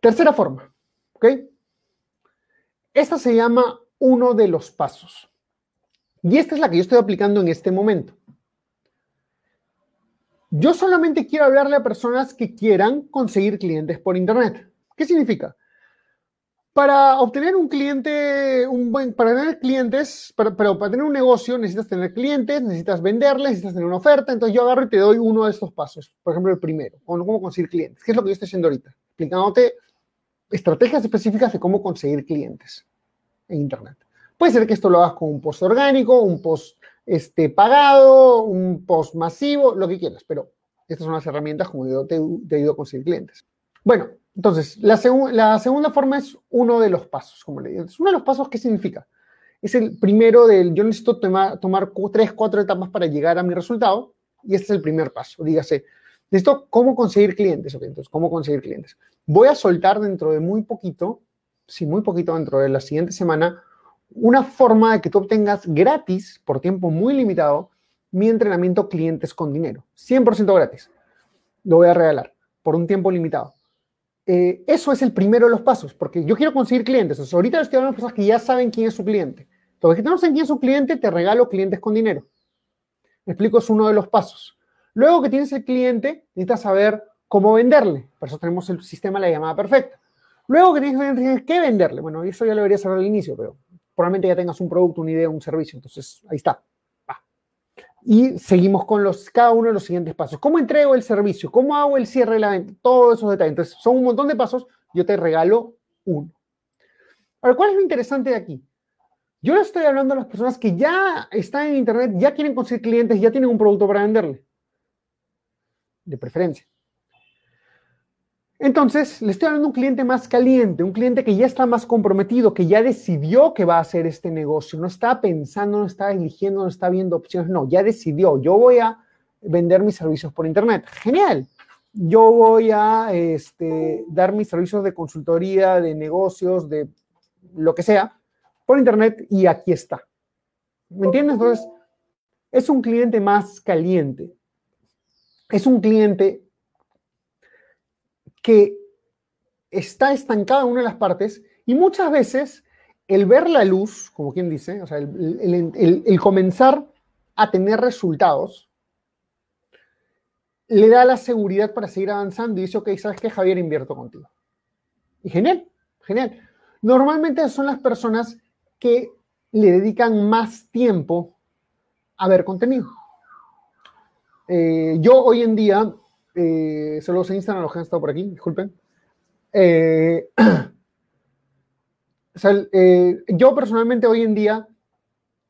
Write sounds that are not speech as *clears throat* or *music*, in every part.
Tercera forma, ¿ok? Esta se llama uno de los pasos. Y esta es la que yo estoy aplicando en este momento. Yo solamente quiero hablarle a personas que quieran conseguir clientes por Internet. ¿Qué significa? Para obtener un cliente, un buen, para tener clientes, pero, pero, para tener un negocio necesitas tener clientes, necesitas venderles, necesitas tener una oferta. Entonces yo agarro y te doy uno de estos pasos. Por ejemplo, el primero, cómo conseguir clientes. ¿Qué es lo que yo estoy haciendo ahorita? Explicándote estrategias específicas de cómo conseguir clientes en Internet. Puede ser que esto lo hagas con un post orgánico, un post este, pagado, un post masivo, lo que quieras, pero estas son las herramientas como yo te, te ayudo a conseguir clientes. Bueno, entonces, la, la, segunda forma es uno de los pasos, como le digo. Uno de los pasos, ¿qué significa? Es el primero del, yo necesito tomar, tomar tres, cuatro etapas para llegar a mi resultado, y este es el primer paso. Dígase, necesito cómo conseguir clientes, ok, entonces, ¿cómo conseguir clientes? Voy a soltar dentro de muy poquito, sí, muy poquito dentro de la siguiente semana, una forma de que tú obtengas gratis, por tiempo muy limitado, mi entrenamiento clientes con dinero. 100% gratis. Lo voy a regalar por un tiempo limitado. Eh, eso es el primero de los pasos, porque yo quiero conseguir clientes. Entonces, ahorita estoy hablando de personas que ya saben quién es su cliente. Entonces, que no saben quién es su cliente, te regalo clientes con dinero. Me explico, es uno de los pasos. Luego que tienes el cliente, necesitas saber cómo venderle. Por eso tenemos el sistema de la llamada perfecta. Luego que tienes que venderle, bueno, eso ya lo debería saber al inicio, pero probablemente ya tengas un producto, una idea, un servicio. Entonces, ahí está. Y seguimos con los, cada uno de los siguientes pasos. ¿Cómo entrego el servicio? ¿Cómo hago el cierre de la venta? Todos esos detalles. Entonces, son un montón de pasos. Yo te regalo uno. Ahora, ¿cuál es lo interesante de aquí? Yo le estoy hablando a las personas que ya están en Internet, ya quieren conseguir clientes, ya tienen un producto para venderle. De preferencia. Entonces, le estoy hablando a un cliente más caliente, un cliente que ya está más comprometido, que ya decidió que va a hacer este negocio, no está pensando, no está eligiendo, no está viendo opciones, no, ya decidió, yo voy a vender mis servicios por Internet. Genial. Yo voy a este, dar mis servicios de consultoría, de negocios, de lo que sea, por Internet y aquí está. ¿Me entiendes? Entonces, es un cliente más caliente. Es un cliente que está estancada en una de las partes y muchas veces el ver la luz, como quien dice, o sea, el, comenzar a tener resultados, le da la seguridad para seguir avanzando y dice, ok, ¿sabes qué, Javier? Invierto contigo. Y genial, genial. Normalmente son las personas que le dedican más tiempo a ver contenido. Eh, yo hoy en día eh, solo se instalan los que han estado por aquí, disculpen. Eh, *clears throat* eh, yo personalmente hoy en día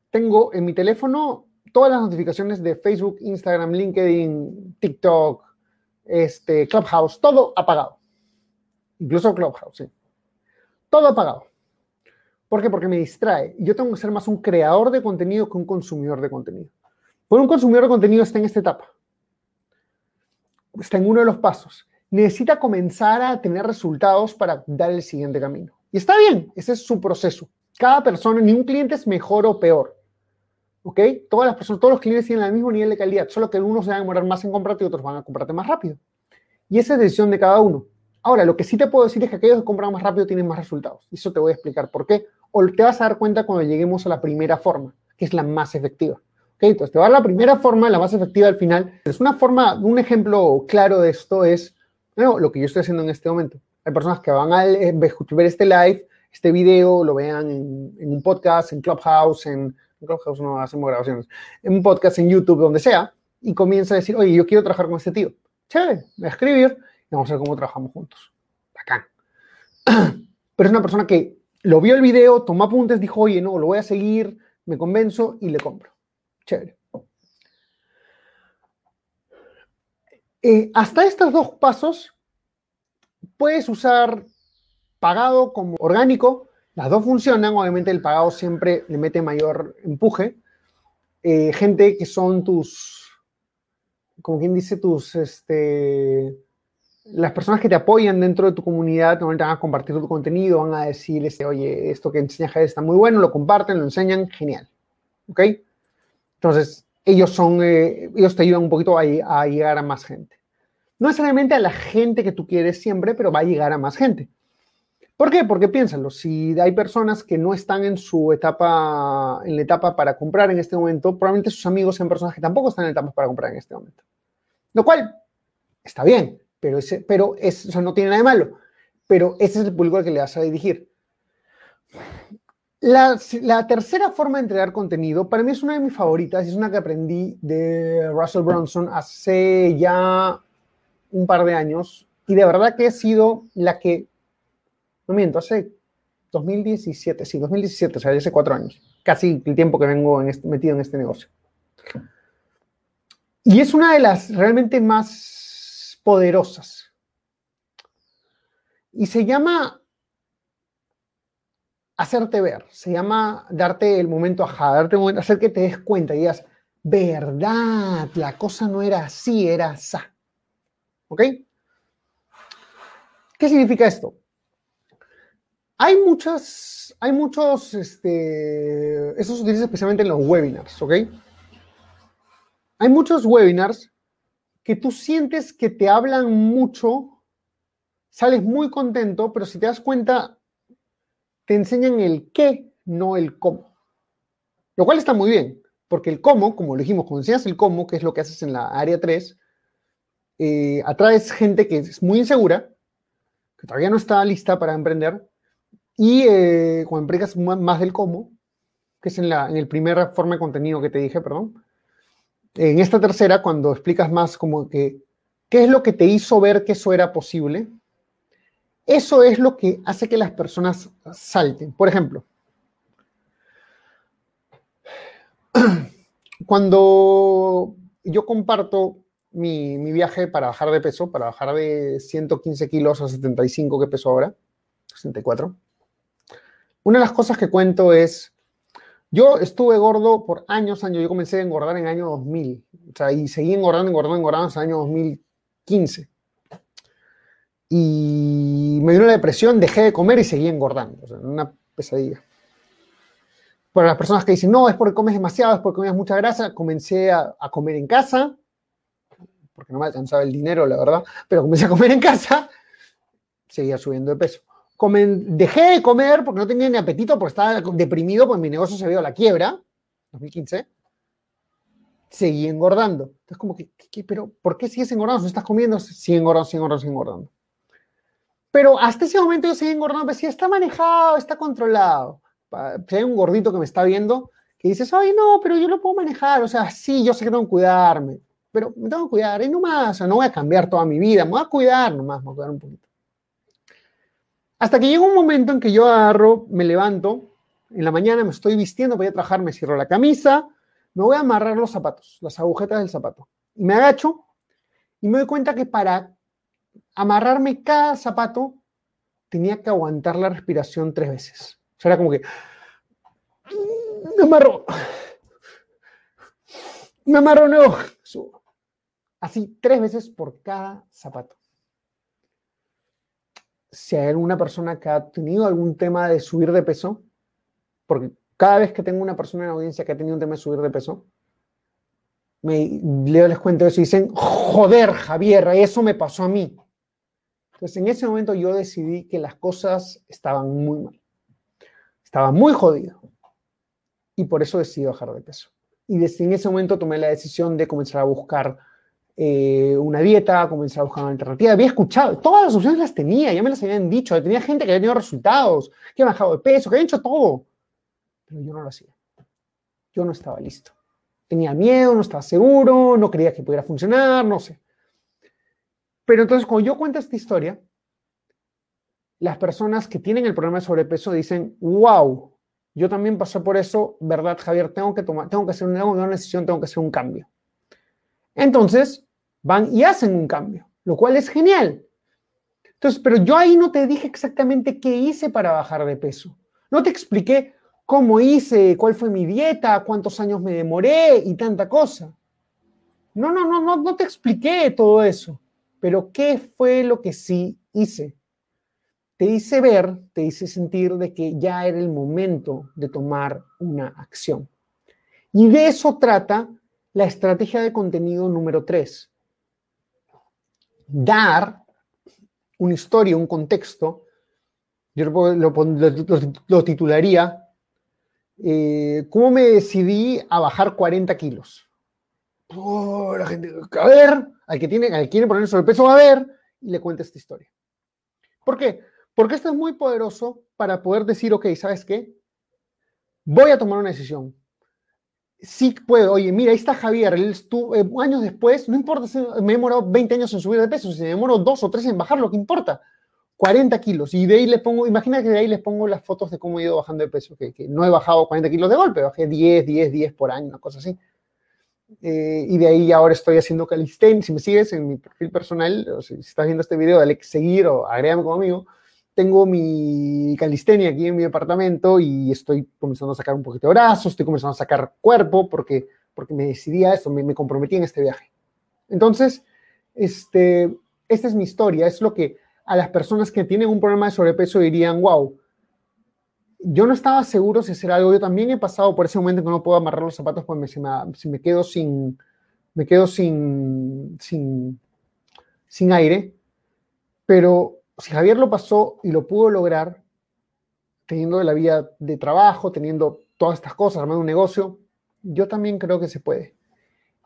tengo en mi teléfono todas las notificaciones de Facebook, Instagram, LinkedIn, TikTok, este, Clubhouse, todo apagado. Incluso Clubhouse, sí. Todo apagado. ¿Por qué? Porque me distrae. Yo tengo que ser más un creador de contenido que un consumidor de contenido. Por un consumidor de contenido está en esta etapa está en uno de los pasos. Necesita comenzar a tener resultados para dar el siguiente camino. Y está bien, ese es su proceso. Cada persona, ni un cliente es mejor o peor. ¿Ok? Todas las personas, todos los clientes tienen el mismo nivel de calidad, solo que algunos se van a demorar más en comprarte y otros van a comprarte más rápido. Y esa es decisión de cada uno. Ahora, lo que sí te puedo decir es que aquellos que compran más rápido tienen más resultados. Y eso te voy a explicar por qué. O te vas a dar cuenta cuando lleguemos a la primera forma, que es la más efectiva entonces te va a dar la primera forma, la más efectiva al final. Es una forma, un ejemplo claro de esto es lo que yo estoy haciendo en este momento. Hay personas que van a ver este live, este video, lo vean en, un podcast, en Clubhouse, en, Clubhouse no hacemos grabaciones, en un podcast en YouTube, donde sea, y comienza a decir, oye, yo quiero trabajar con este tío. Chévere, voy a escribir y vamos a ver cómo trabajamos juntos. Bacán. *clears throat* Pero es una persona que lo vio el video, tomó apuntes, dijo, oye, no, lo voy a seguir, me convenzo y le compro. Chévere. Eh, hasta estos dos pasos puedes usar pagado como orgánico, las dos funcionan, obviamente el pagado siempre le mete mayor empuje. Eh, gente que son tus, como quien dice, tus, este, las personas que te apoyan dentro de tu comunidad normalmente van a compartir tu contenido, van a decir, oye, esto que enseña Javier está muy bueno, lo comparten, lo enseñan, genial. ¿Ok? Entonces, ellos son, eh, ellos te ayudan un poquito a, a, llegar a más gente. No necesariamente a la gente que tú quieres siempre, pero va a llegar a más gente. ¿Por qué? Porque piénsalo, si hay personas que no están en su etapa, en la etapa para comprar en este momento, probablemente sus amigos sean personas que tampoco están en etapa para comprar en este momento. Lo cual está bien, pero, ese, pero eso no tiene nada de malo. Pero ese es el público al que le vas a dirigir. La, tercera forma de entregar contenido, para mí es una de mis favoritas es una que aprendí de Russell Brunson hace ya un par de años y de verdad que ha sido la que, no miento, hace 2017, sí, 2017, o sea, hace cuatro años, casi el tiempo que vengo en este, metido en este negocio. Y es una de las realmente más poderosas. Y se llama hacerte ver, se llama darte el momento ajá, darte el momento, hacer que te des cuenta y digas, verdad, la cosa no era así, era sa. ¿Ok? ¿Qué significa esto? Hay muchas, hay muchos, este, eso se utiliza especialmente en los webinars, ¿ok? Hay muchos webinars que tú sientes que te hablan mucho, sales muy contento, pero si te das cuenta, te enseñan el qué, no el cómo. Lo cual está muy bien, porque el cómo, como lo dijimos, cuando enseñas el cómo, que es lo que haces en la área 3, eh, atraes gente que es muy insegura, que todavía no está lista para emprender, y eh, cuando empleas más del cómo, que es en la en el primer forma de contenido que te dije, perdón, en esta tercera, cuando explicas más como que qué es lo que te hizo ver que eso era posible, eso es lo que hace que las personas salten. Por ejemplo, *clears throat* cuando yo comparto mi, viaje para bajar de peso, para bajar de 115 kilos a 75 que peso ahora, 64, una de las cosas que cuento es, yo estuve gordo por años, años, yo comencé a engordar en el año 2000, o sea, y seguí engordando, engordando, engordando hasta el año 2015 y me dio una depresión, dejé de comer y seguí engordando. Una pesadilla. Para las personas que dicen, no, es porque comes demasiado, es porque comes mucha grasa, comencé a, comer en casa, porque no me alcanzaba el dinero, la verdad, pero comencé a comer en casa, seguía subiendo de peso. Comen, dejé de comer porque no tenía ni apetito, porque estaba deprimido, porque mi negocio se vio a la quiebra, 2015. Seguí engordando. Entonces, como que, pero ¿por qué sigues engordando? Si estás comiendo, sigue engordando, sigue engordando, sigue engordando. Pero hasta ese momento yo seguía engordando, me decía, está manejado, está controlado. Si hay un gordito que me está viendo, que dices, ay, no, pero yo lo puedo manejar, o sea, sí, yo sé que tengo que cuidarme, pero me tengo que cuidar, y no más, o sea, no voy a cambiar toda mi vida, me voy a cuidar nomás, me voy a cuidar un poquito. Hasta que llega un momento en que yo agarro, me levanto, en la mañana me estoy vistiendo, voy a trabajar, me cierro la camisa, me voy a amarrar los zapatos, las agujetas del zapato, y me agacho, y me doy cuenta que para amarrarme cada zapato, tenía que aguantar la respiración tres veces. O sea, era como que me amarro, me amarro nuevo. Así tres veces por cada zapato. Si hay alguna persona que ha tenido algún tema de subir de peso, porque cada vez que tengo una persona en la audiencia que ha tenido un tema de subir de peso, me les cuento eso y dicen, joder, Javier, eso me pasó a mí. Entonces, en ese momento yo decidí que las cosas estaban muy mal. Estaba muy jodido. Y por eso decidí bajar de peso. Y desde en ese momento tomé la decisión de comenzar a buscar eh, una dieta, comenzar a buscar una alternativa. Había escuchado, todas las opciones las tenía, ya me las habían dicho. Tenía gente que había tenido resultados, que había bajado de peso, que había hecho todo. Pero yo no lo hacía. Yo no estaba listo. Tenía miedo, no estaba seguro, no creía que pudiera funcionar, no sé. Pero entonces, cuando yo cuento esta historia, las personas que tienen el problema de sobrepeso dicen, wow, yo también pasé por eso, ¿verdad, Javier? Tengo que tomar, tengo que hacer una, decisión, tengo que hacer un cambio. Entonces, van y hacen un cambio, lo cual es genial. Entonces, pero yo ahí no te dije exactamente qué hice para bajar de peso. No te expliqué cómo hice, cuál fue mi dieta, cuántos años me demoré y tanta cosa. No, no, no, no, no te expliqué todo eso. Pero ¿qué fue lo que sí hice? Te hice ver, te hice sentir de que ya era el momento de tomar una acción. Y de eso trata la estrategia de contenido número 3. Dar una historia, un contexto, yo lo, titularía, eh, ¿cómo me decidí a bajar 40 kilos? Oh, la gente, a ver, al que, tiene, al que quiere poner sobrepeso, a ver, y le cuenta esta historia. ¿Por qué? Porque esto es muy poderoso para poder decir, ok, ¿sabes qué? Voy a tomar una decisión. Sí puedo, oye, mira, ahí está Javier, él estuvo, eh, años después, no importa si me he demorado 20 años en subir de peso, si me demoro dos o tres en bajar, lo que importa, 40 kilos. Y de ahí les pongo, imagina que de ahí les pongo las fotos de cómo he ido bajando de peso, que no he bajado 40 kilos de golpe, bajé 10, 10, 10 por año, una cosa así. Eh, y de ahí ahora estoy haciendo calistenia. Si me sigues en mi perfil personal, o si, estás viendo este video, dale seguir o agrégame como amigo. Tengo mi calistenia aquí en mi departamento y estoy comenzando a sacar un poquito de brazos, estoy comenzando a sacar cuerpo porque, porque me decidí a eso, me, me comprometí en este viaje. Entonces, este, esta es mi historia, es lo que a las personas que tienen un problema de sobrepeso dirían, wow, yo no estaba seguro si hacer algo. Yo también he pasado por ese momento que no puedo amarrar los zapatos porque si me, quedo sin, me quedo sin, sin, sin aire. Pero si Javier lo pasó y lo pudo lograr, teniendo la vida de trabajo, teniendo todas estas cosas, armando un negocio, yo también creo que se puede.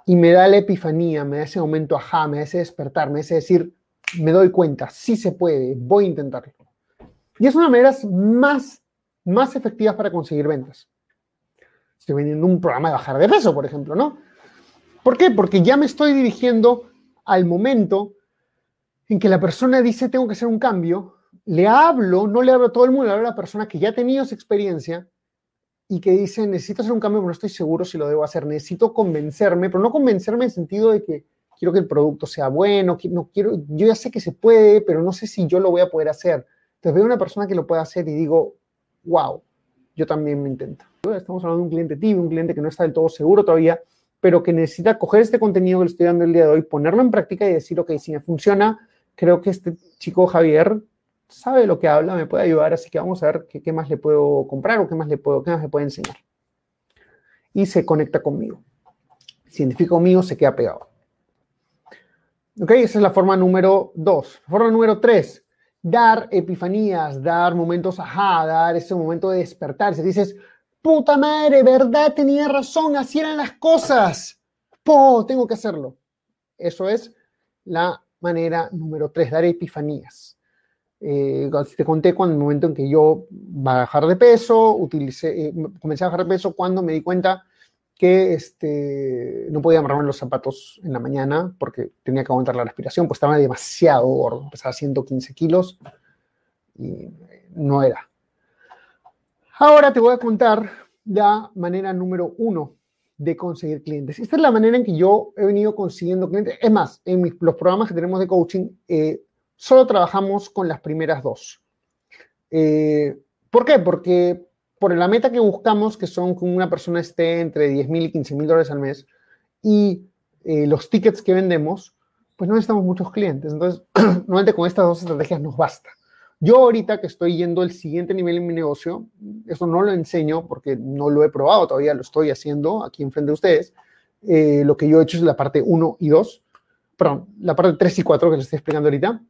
Y me da la epifanía, me da ese momento ajá, me da ese despertar, me da ese decir, me doy cuenta, sí se puede, voy a intentarlo. Y es una de las maneras más más efectivas para conseguir ventas. Estoy vendiendo un programa de bajar de peso, por ejemplo, ¿no? ¿Por qué? Porque ya me estoy dirigiendo al momento en que la persona dice tengo que hacer un cambio, le hablo, no le hablo a todo el mundo, le hablo a la persona que ya ha tenido esa experiencia y que dice necesito hacer un cambio, pero no estoy seguro si lo debo hacer, necesito convencerme, pero no convencerme en el sentido de que quiero que el producto sea bueno, no quiero, yo ya sé que se puede, pero no sé si yo lo voy a poder hacer. Entonces veo una persona que lo puede hacer y digo, wow, yo también me intento. Estamos hablando de un cliente tibio, un cliente que no está del todo seguro todavía, pero que necesita coger este contenido que le estoy dando el día de hoy, ponerlo en práctica y decir, ok, si me funciona, creo que este chico Javier sabe lo que habla, me puede ayudar, así que vamos a ver qué, más le puedo comprar o qué más le puedo, qué más le puede enseñar. Y se conecta conmigo. Si identifica conmigo, se queda pegado. Ok, esa es la forma número dos. Forma número tres, dar epifanías, dar momentos ajá, dar ese momento de despertarse. Dices, puta madre, verdad, tenía razón, así eran las cosas. Po, tengo que hacerlo. Eso es la manera número tres, dar epifanías. Eh, te conté cuando el momento en que yo bajar de peso, utilicé, eh, comencé a bajar de peso cuando me di cuenta que este, no podía amarrarme los zapatos en la mañana porque tenía que aguantar la respiración, pues estaba demasiado gordo, pesaba 115 kilos y no era. Ahora te voy a contar la manera número uno de conseguir clientes. Esta es la manera en que yo he venido consiguiendo clientes. Es más, en los programas que tenemos de coaching, eh, solo trabajamos con las primeras dos. Eh, ¿Por qué? Porque por la meta que buscamos, que son que una persona esté entre 10 mil y 15 mil dólares al mes, y eh, los tickets que vendemos, pues no necesitamos muchos clientes. Entonces, *clears throat* normalmente con estas dos estrategias nos basta. Yo ahorita que estoy yendo al siguiente nivel en mi negocio, eso no lo enseño porque no lo he probado, todavía lo estoy haciendo aquí enfrente de ustedes. Eh, lo que yo he hecho es la parte 1 y 2, perdón, la parte 3 y 4 que les estoy explicando ahorita.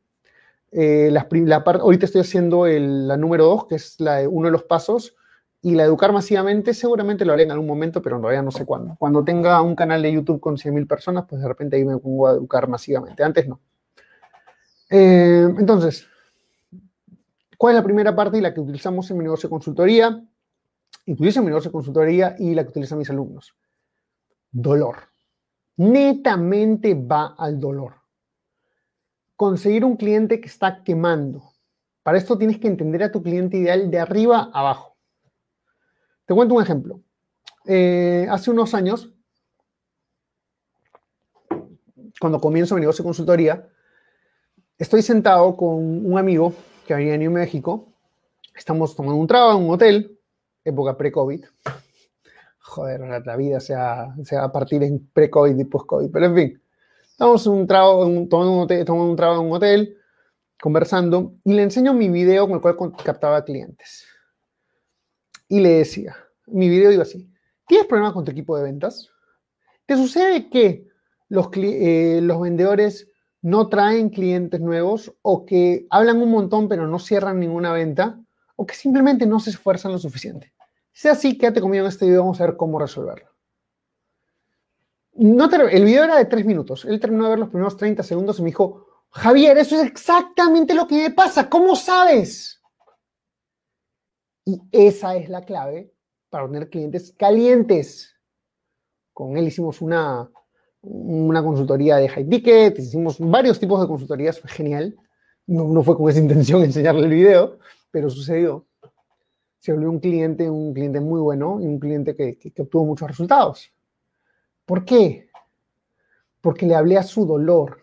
Eh, la, la ahorita estoy haciendo el, la número 2, que es la uno de los pasos, y la educar masivamente seguramente lo haré en algún momento, pero todavía no sé cuándo. Cuando tenga un canal de YouTube con 100.000 personas, pues de repente ahí me pongo a educar masivamente. Antes no. Eh, entonces, ¿cuál es la primera parte y la que utilizamos en mi negocio de consultoría? Utilizo en mi negocio de consultoría y la que utilizan mis alumnos. Dolor. Netamente va al dolor. Conseguir un cliente que está quemando. Para esto tienes que entender a tu cliente ideal de arriba a abajo. Te cuento un ejemplo. Eh, hace unos años, cuando comienzo mi negocio de consultoría, estoy sentado con un amigo que venía de New México. Estamos tomando un trago en un hotel, época pre-COVID. Joder, la vida se va, a partir en pre-COVID y post-COVID, pero en fin. Estamos un trago, tomando un trago en un hotel, conversando, y le enseño mi video con el cual captaba clientes. Y le decía, mi video iba así, ¿tienes problemas con tu equipo de ventas? ¿Te sucede que los, eh, los vendedores no traen clientes nuevos o que hablan un montón pero no cierran ninguna venta o que simplemente no se esfuerzan lo suficiente. Si es así, quédate conmigo en este video, vamos a ver cómo resolverlo. No el video era de tres minutos. Él terminó de ver los primeros 30 segundos y me dijo, Javier, eso es exactamente lo que me pasa. ¿Cómo sabes? Y esa es la clave para tener clientes calientes. Con él hicimos una, una consultoría de high ticket, hicimos varios tipos de consultorías, fue genial. No, fue con esa *laughs* intención enseñarle el video, pero sucedió. Se volvió un cliente, un cliente muy bueno y un cliente que, que, obtuvo muchos resultados. ¿Por qué? Porque le hablé a su dolor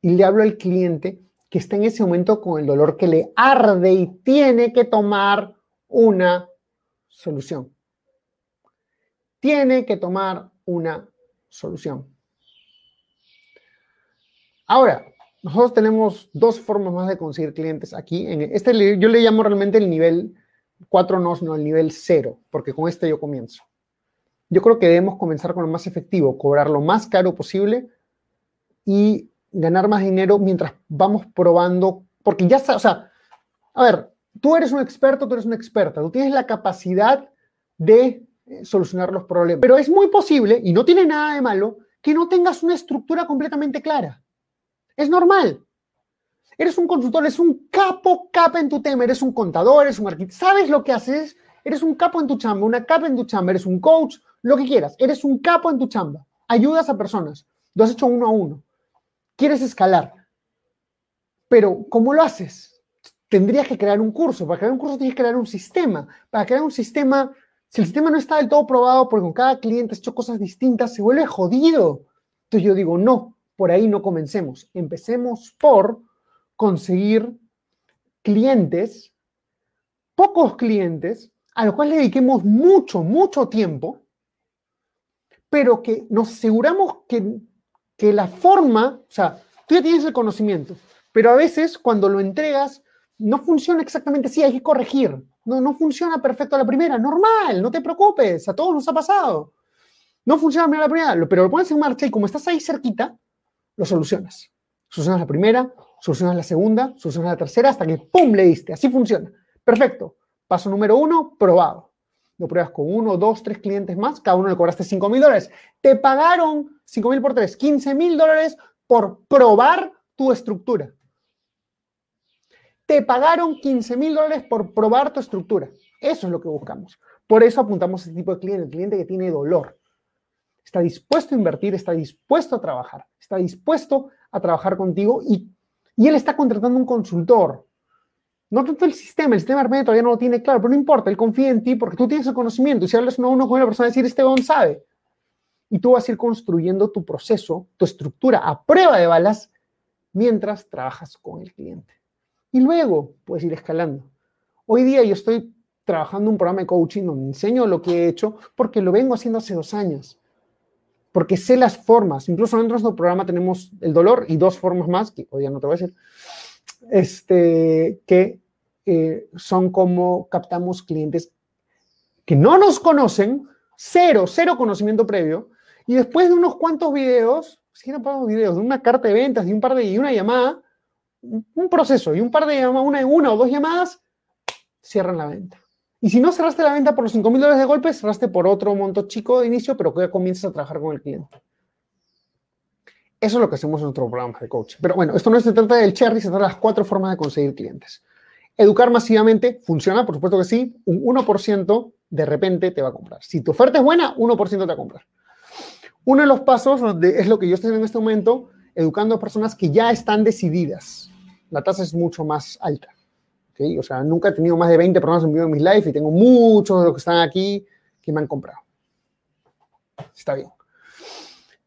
y le hablo al cliente que está en ese momento con el dolor que le arde y tiene que tomar una solución. Tiene que tomar una solución. Ahora, nosotros tenemos dos formas más de conseguir clientes aquí. En este yo le llamo realmente el nivel 4 no, sino el nivel 0, porque con este yo comienzo. Yo creo que debemos comenzar con lo más efectivo, cobrar lo más caro posible y ganar más dinero mientras vamos probando, porque ya está, o sea, a ver, tú eres un experto, tú eres una experta, tú tienes la capacidad de eh, solucionar los problemas, pero es muy posible, y no tiene nada de malo, que no tengas una estructura completamente clara. Es normal. Eres un consultor, eres un capo, capa en tu tema, eres un contador, eres un arquitecto, sabes lo que haces, eres un capo en tu chamba, una capa en tu chamba, eres un coach, lo que quieras, eres un capo en tu chamba, ayudas a personas, lo has hecho uno a uno, quieres escalar, pero ¿cómo lo haces? Tendrías que crear un curso, para crear un curso tienes que crear un sistema, para crear un sistema, si el sistema no está del todo probado porque con cada cliente has hecho cosas distintas, se vuelve jodido. Entonces yo digo, no, por ahí no comencemos. Empecemos por conseguir clientes, pocos clientes, a los cuales le dediquemos mucho, mucho tiempo, pero que nos aseguramos que, que la forma, o sea, tú ya tienes el conocimiento, pero a veces cuando lo entregas no funciona exactamente así, hay que corregir. No, no funciona perfecto a la primera, normal, no te preocupes, a todos nos ha pasado. No funciona a la primera, pero lo pones en marcha y como estás ahí cerquita, lo solucionas. Solucionas la primera, solucionas la segunda, solucionas la tercera, hasta que ¡pum! le diste. Así funciona. Perfecto. Paso número uno, probado. Lo pruebas con uno, dos, tres clientes más, cada uno le cobraste 5 mil dólares. Te pagaron 5 mil por tres, 15 mil dólares por probar tu estructura. Te pagaron 15 mil dólares por probar tu estructura. Eso es lo que buscamos. Por eso apuntamos a este tipo de cliente, el cliente que tiene dolor está dispuesto a invertir, está dispuesto a trabajar, está dispuesto a trabajar contigo y, y él está contratando un consultor. No tanto el sistema, el sistema de todavía no lo tiene claro, pero no importa, él confía en ti porque tú tienes el conocimiento si hablas uno a uno con una persona, decir, este don sabe. Y tú vas a ir construyendo tu proceso, tu estructura a prueba de balas mientras trabajas con el cliente. Y luego puedes ir escalando. Hoy día yo estoy trabajando un programa de coaching donde enseño lo que he hecho porque lo vengo haciendo hace dos años porque sé las formas. Incluso dentro de nuestro programa tenemos el dolor y dos formas más, que hoy ya no te voy a decir, este, que eh, son como captamos clientes que no nos conocen, cero, cero conocimiento previo, y después de unos cuantos videos, si no videos, de una carta de ventas, de un par de y una llamada, un proceso y un par de una, una o dos llamadas, cierran la venta. Y si no cerraste la venta por los 5 mil dólares de golpe, cerraste por otro monto chico de inicio, pero que ya comienzas a trabajar con el cliente. Eso es lo que hacemos en nuestro programa de coaching. Pero bueno, esto no se trata del cherry, se trata de las cuatro formas de conseguir clientes. Educar masivamente funciona, por supuesto que sí. Un 1% de repente te va a comprar. Si tu oferta es buena, 1% te va a comprar. Uno de los pasos es lo que yo estoy haciendo en este momento, educando a personas que ya están decididas. La tasa es mucho más alta. O sea, nunca he tenido más de 20 programas en vivo en mis live y tengo muchos de los que están aquí que me han comprado. Está bien.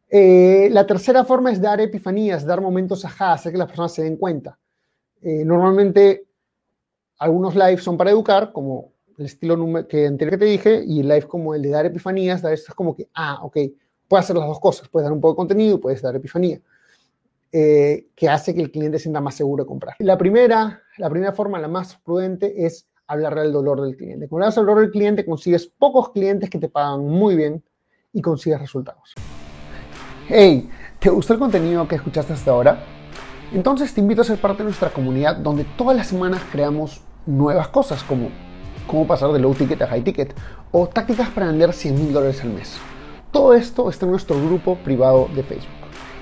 Eh, la tercera forma es dar epifanías, dar momentos ajá, hacer que las personas se den cuenta. Eh, normalmente algunos lives son para educar, como el estilo que anterior que te dije, y el live como el de dar epifanías, da esto es como que, ah, ok, puedes hacer las dos cosas, puedes dar un poco de contenido y puedes dar epifanía, eh, que hace que el cliente sienta más seguro de comprar. La primera, la primera forma, la más prudente, es hablar del dolor del cliente. Cuando hablas del dolor del cliente, consigues pocos clientes que te pagan muy bien y consigues resultados. Hey, ¿te gustó el contenido que escuchaste hasta ahora? Entonces te invito a ser parte de nuestra comunidad donde todas las semanas creamos nuevas cosas como cómo pasar de low ticket a high ticket o tácticas para vender 100 mil dólares al mes. Todo esto está en nuestro grupo privado de Facebook.